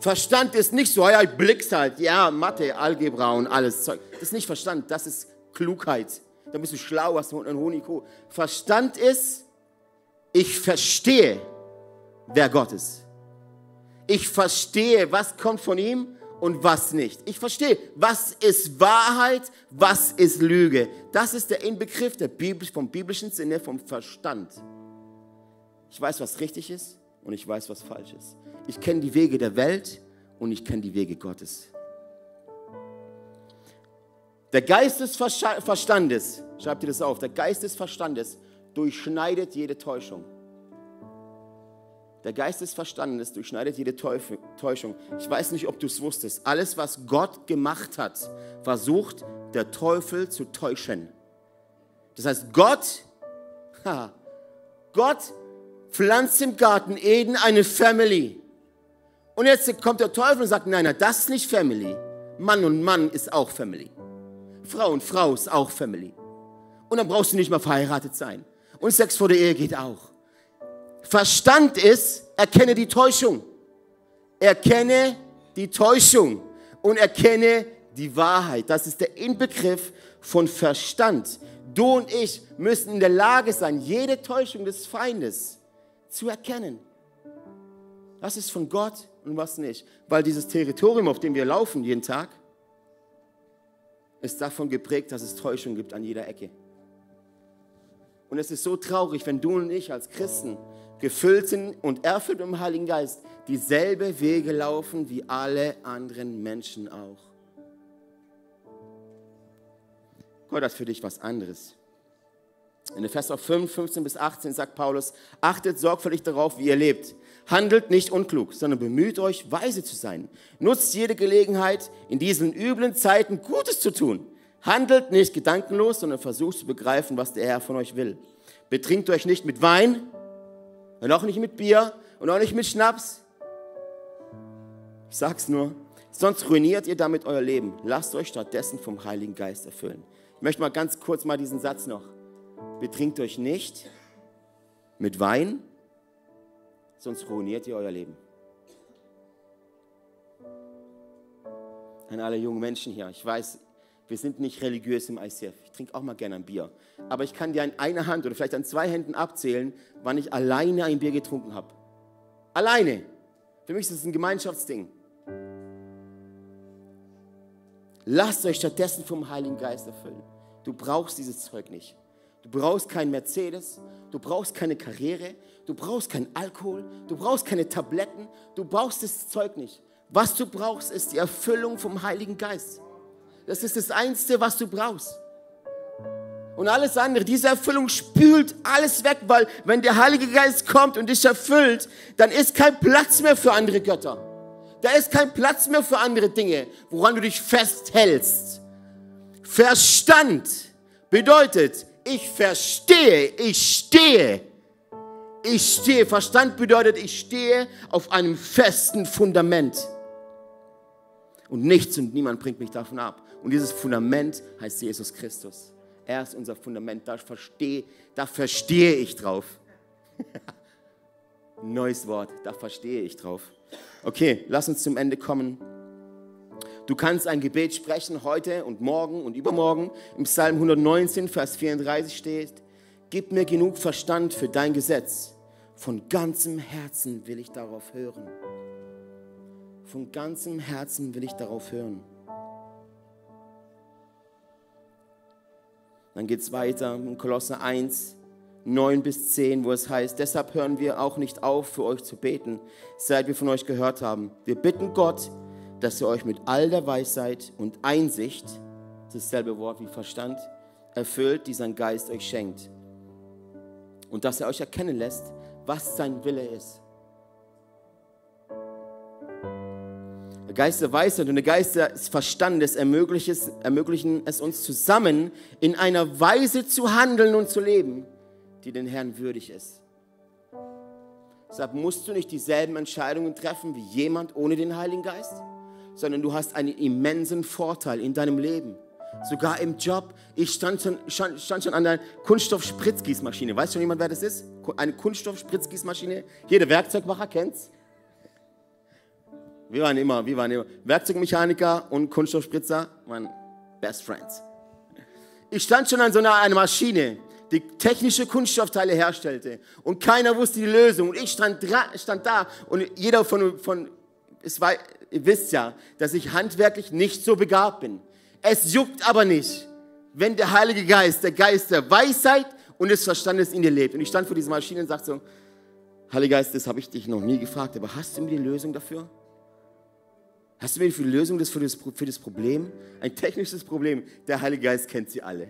Verstand ist nicht so, ja, ich blick's halt, ja, Mathe, Algebra und alles Zeug. Das ist nicht Verstand, das ist Klugheit. Da bist du schlau, hast du einen Honig. Verstand ist, ich verstehe, wer Gott ist. Ich verstehe, was kommt von ihm und was nicht. Ich verstehe, was ist Wahrheit, was ist Lüge. Das ist der Inbegriff der Bibel, vom biblischen Sinne vom Verstand. Ich weiß, was richtig ist und ich weiß, was falsch ist. Ich kenne die Wege der Welt und ich kenne die Wege Gottes. Der Geist des Verstandes, schreibt ihr das auf, der Geist des Verstandes durchschneidet jede Täuschung. Der Geist des Verstandes durchschneidet jede Täuschung. Ich weiß nicht, ob du es wusstest. Alles, was Gott gemacht hat, versucht der Teufel zu täuschen. Das heißt, Gott, [LAUGHS] Gott pflanzt im Garten Eden eine Family. Und jetzt kommt der Teufel und sagt, nein, nein, das ist nicht Family. Mann und Mann ist auch Family. Frau und Frau ist auch Family. Und dann brauchst du nicht mal verheiratet sein. Und Sex vor der Ehe geht auch. Verstand ist, erkenne die Täuschung. Erkenne die Täuschung und erkenne die Wahrheit. Das ist der Inbegriff von Verstand. Du und ich müssen in der Lage sein, jede Täuschung des Feindes zu erkennen. Was ist von Gott und was nicht. Weil dieses Territorium, auf dem wir laufen jeden Tag, ist davon geprägt, dass es Täuschung gibt an jeder Ecke. Und es ist so traurig, wenn du und ich als Christen gefüllt sind und erfüllt im Heiligen Geist dieselbe Wege laufen wie alle anderen Menschen auch. Gott hat für dich was anderes. In Epheser 5, 15 bis 18 sagt Paulus, achtet sorgfältig darauf, wie ihr lebt. Handelt nicht unklug, sondern bemüht euch, weise zu sein. Nutzt jede Gelegenheit, in diesen üblen Zeiten Gutes zu tun. Handelt nicht gedankenlos, sondern versucht zu begreifen, was der Herr von euch will. Betrinkt euch nicht mit Wein und auch nicht mit Bier und auch nicht mit Schnaps. Ich sag's nur, sonst ruiniert ihr damit euer Leben. Lasst euch stattdessen vom Heiligen Geist erfüllen. Ich möchte mal ganz kurz mal diesen Satz noch betrinkt euch nicht mit Wein, sonst ruiniert ihr euer Leben. An alle jungen Menschen hier, ich weiß, wir sind nicht religiös im ICF. Ich trinke auch mal gerne ein Bier. Aber ich kann dir an einer Hand oder vielleicht an zwei Händen abzählen, wann ich alleine ein Bier getrunken habe. Alleine. Für mich ist es ein Gemeinschaftsding. Lasst euch stattdessen vom Heiligen Geist erfüllen. Du brauchst dieses Zeug nicht. Du brauchst keinen Mercedes, du brauchst keine Karriere, du brauchst keinen Alkohol, du brauchst keine Tabletten, du brauchst das Zeug nicht. Was du brauchst, ist die Erfüllung vom Heiligen Geist. Das ist das Einzige, was du brauchst. Und alles andere, diese Erfüllung spült alles weg, weil wenn der Heilige Geist kommt und dich erfüllt, dann ist kein Platz mehr für andere Götter. Da ist kein Platz mehr für andere Dinge, woran du dich festhältst. Verstand bedeutet, ich verstehe, ich stehe. Ich stehe. Verstand bedeutet, ich stehe auf einem festen Fundament. Und nichts und niemand bringt mich davon ab. Und dieses Fundament heißt Jesus Christus. Er ist unser Fundament. Da verstehe, da verstehe ich drauf. [LAUGHS] Neues Wort, da verstehe ich drauf. Okay, lass uns zum Ende kommen. Du kannst ein Gebet sprechen heute und morgen und übermorgen. Im Psalm 119, Vers 34 steht, Gib mir genug Verstand für dein Gesetz. Von ganzem Herzen will ich darauf hören. Von ganzem Herzen will ich darauf hören. Dann geht es weiter in Kolosser 1, 9 bis 10, wo es heißt, deshalb hören wir auch nicht auf, für euch zu beten, seit wir von euch gehört haben. Wir bitten Gott, dass ihr euch mit all der Weisheit und Einsicht, dasselbe Wort wie Verstand, erfüllt, die sein Geist euch schenkt. Und dass er euch erkennen lässt, was sein Wille ist. Der Geist der Weisheit und der Geist des Verstandes ermöglichen es uns zusammen, in einer Weise zu handeln und zu leben, die den Herrn würdig ist. Deshalb musst du nicht dieselben Entscheidungen treffen wie jemand ohne den Heiligen Geist, sondern du hast einen immensen Vorteil in deinem Leben. Sogar im Job. Ich stand schon, stand, stand schon an der Kunststoff-Spritzgießmaschine. Weiß schon jemand, wer das ist? Eine Kunststoff-Spritzgießmaschine. Jeder Werkzeugmacher kennt's. Wir waren immer, wir waren immer Werkzeugmechaniker und Kunststoffspritzer waren Best Friends. Ich stand schon an so einer, einer Maschine die technische Kunststoffteile herstellte. Und keiner wusste die Lösung. Und ich stand, stand da und jeder von, von es war, ihr wisst ja, dass ich handwerklich nicht so begabt bin. Es juckt aber nicht, wenn der Heilige Geist, der Geist der Weisheit und des Verstandes in dir lebt. Und ich stand vor dieser Maschine und sagte so, Heiliger Geist, das habe ich dich noch nie gefragt, aber hast du mir die Lösung dafür? Hast du mir die Lösung für das, für das Problem? Ein technisches Problem. Der Heilige Geist kennt sie alle.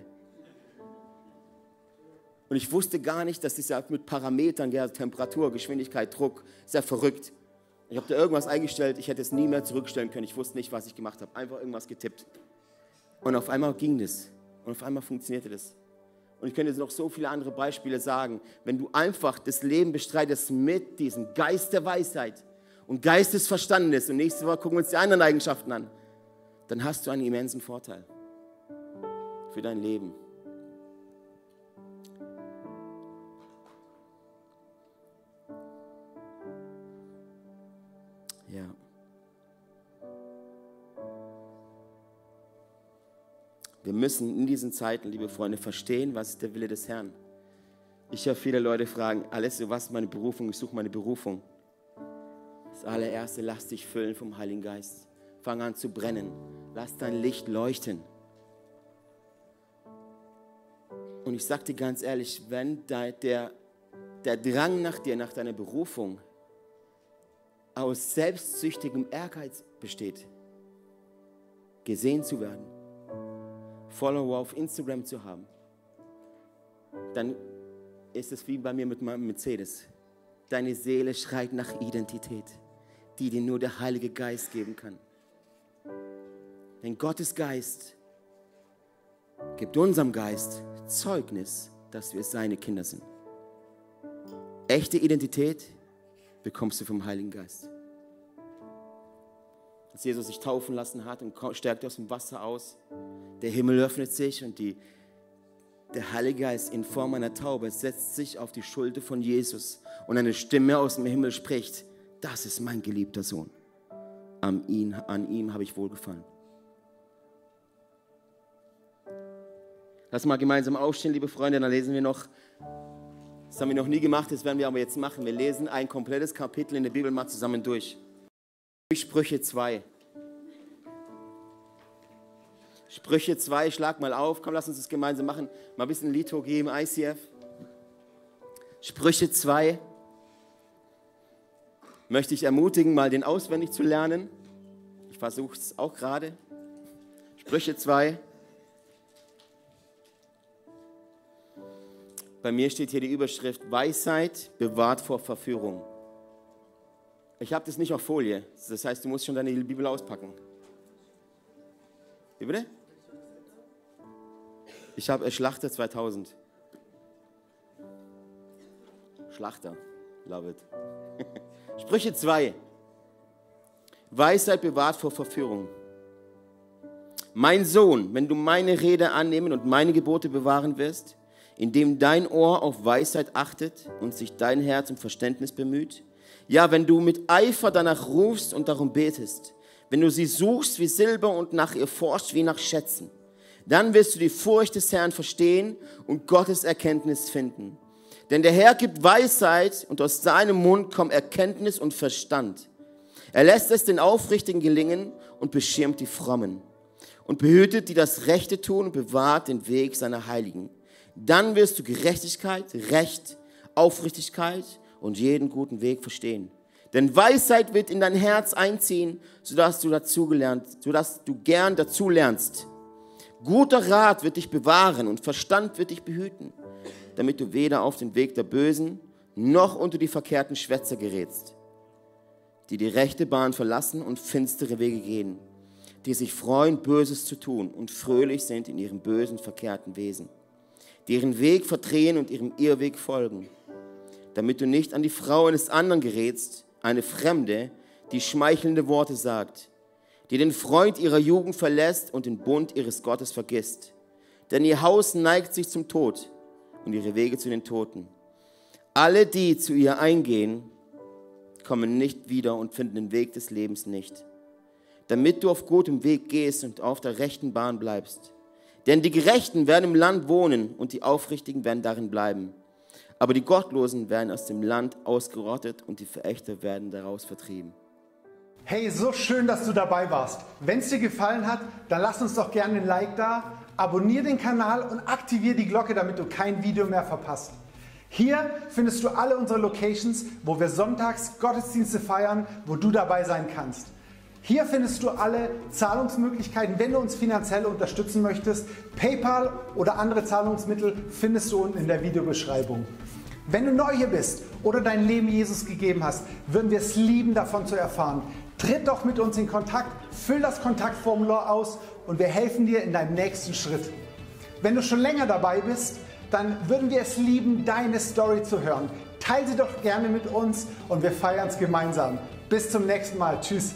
Und ich wusste gar nicht, dass das mit Parametern, ja, Temperatur, Geschwindigkeit, Druck, sehr verrückt. Ich habe da irgendwas eingestellt, ich hätte es nie mehr zurückstellen können. Ich wusste nicht, was ich gemacht habe. Einfach irgendwas getippt. Und auf einmal ging das. Und auf einmal funktionierte das. Und ich könnte noch so viele andere Beispiele sagen. Wenn du einfach das Leben bestreitest mit diesem Geist der Weisheit und Geist des Verstandes, und nächste Woche gucken wir uns die anderen Eigenschaften an, dann hast du einen immensen Vorteil für dein Leben. Wir müssen in diesen Zeiten, liebe Freunde, verstehen, was ist der Wille des Herrn. Ich höre viele Leute fragen, Alessio, was ist meine Berufung? Ich suche meine Berufung. Das allererste, lass dich füllen vom Heiligen Geist. Fang an zu brennen. Lass dein Licht leuchten. Und ich sage dir ganz ehrlich, wenn der, der Drang nach dir, nach deiner Berufung aus selbstsüchtigem Ehrgeiz besteht, gesehen zu werden, Follower auf Instagram zu haben, dann ist es wie bei mir mit meinem Mercedes. Deine Seele schreit nach Identität, die dir nur der Heilige Geist geben kann. Denn Gottes Geist gibt unserem Geist Zeugnis, dass wir seine Kinder sind. Echte Identität bekommst du vom Heiligen Geist dass Jesus sich taufen lassen hat und stärkt aus dem Wasser aus. Der Himmel öffnet sich und die, der Heilige Geist in Form einer Taube setzt sich auf die Schulter von Jesus und eine Stimme aus dem Himmel spricht, das ist mein geliebter Sohn. An, ihn, an ihm habe ich wohlgefallen. Lass mal gemeinsam aufstehen, liebe Freunde, dann lesen wir noch, das haben wir noch nie gemacht, das werden wir aber jetzt machen. Wir lesen ein komplettes Kapitel in der Bibel mal zusammen durch. Sprüche 2. Sprüche 2, schlag mal auf. Komm, lass uns das gemeinsam machen. Mal ein bisschen Liturgie im ICF. Sprüche 2. Möchte ich ermutigen, mal den auswendig zu lernen. Ich versuche es auch gerade. Sprüche 2. Bei mir steht hier die Überschrift Weisheit bewahrt vor Verführung. Ich habe das nicht auf Folie. Das heißt, du musst schon deine Bibel auspacken. Wie bitte? Ich habe Schlachter 2000. Schlachter, love it. [LAUGHS] Sprüche 2. Weisheit bewahrt vor Verführung. Mein Sohn, wenn du meine Rede annehmen und meine Gebote bewahren wirst, indem dein Ohr auf Weisheit achtet und sich dein Herz um Verständnis bemüht, ja, wenn du mit Eifer danach rufst und darum betest, wenn du sie suchst wie Silber und nach ihr forschst wie nach Schätzen, dann wirst du die Furcht des Herrn verstehen und Gottes Erkenntnis finden. Denn der Herr gibt Weisheit und aus seinem Mund kommt Erkenntnis und Verstand. Er lässt es den Aufrichtigen gelingen und beschirmt die Frommen und behütet, die das Rechte tun und bewahrt den Weg seiner Heiligen. Dann wirst du Gerechtigkeit, Recht, Aufrichtigkeit und jeden guten Weg verstehen. Denn Weisheit wird in dein Herz einziehen, sodass du dazugelernt, sodass du gern dazu lernst. Guter Rat wird dich bewahren und Verstand wird dich behüten, damit du weder auf den Weg der Bösen noch unter die verkehrten Schwätzer gerätst, die die rechte Bahn verlassen und finstere Wege gehen, die sich freuen, Böses zu tun und fröhlich sind in ihrem bösen, verkehrten Wesen, die ihren Weg verdrehen und ihrem Irrweg folgen, damit du nicht an die Frau eines anderen gerätst, eine Fremde, die schmeichelnde Worte sagt, die den Freund ihrer Jugend verlässt und den Bund ihres Gottes vergisst. Denn ihr Haus neigt sich zum Tod und ihre Wege zu den Toten. Alle, die zu ihr eingehen, kommen nicht wieder und finden den Weg des Lebens nicht. Damit du auf gutem Weg gehst und auf der rechten Bahn bleibst. Denn die Gerechten werden im Land wohnen und die Aufrichtigen werden darin bleiben. Aber die Gottlosen werden aus dem Land ausgerottet und die Verächter werden daraus vertrieben. Hey, so schön, dass du dabei warst. Wenn es dir gefallen hat, dann lass uns doch gerne ein Like da, abonniere den Kanal und aktiviere die Glocke, damit du kein Video mehr verpasst. Hier findest du alle unsere Locations, wo wir sonntags Gottesdienste feiern, wo du dabei sein kannst. Hier findest du alle Zahlungsmöglichkeiten, wenn du uns finanziell unterstützen möchtest. PayPal oder andere Zahlungsmittel findest du unten in der Videobeschreibung. Wenn du neu hier bist oder dein Leben Jesus gegeben hast, würden wir es lieben, davon zu erfahren. Tritt doch mit uns in Kontakt, füll das Kontaktformular aus und wir helfen dir in deinem nächsten Schritt. Wenn du schon länger dabei bist, dann würden wir es lieben, deine Story zu hören. Teile sie doch gerne mit uns und wir feiern es gemeinsam. Bis zum nächsten Mal. Tschüss.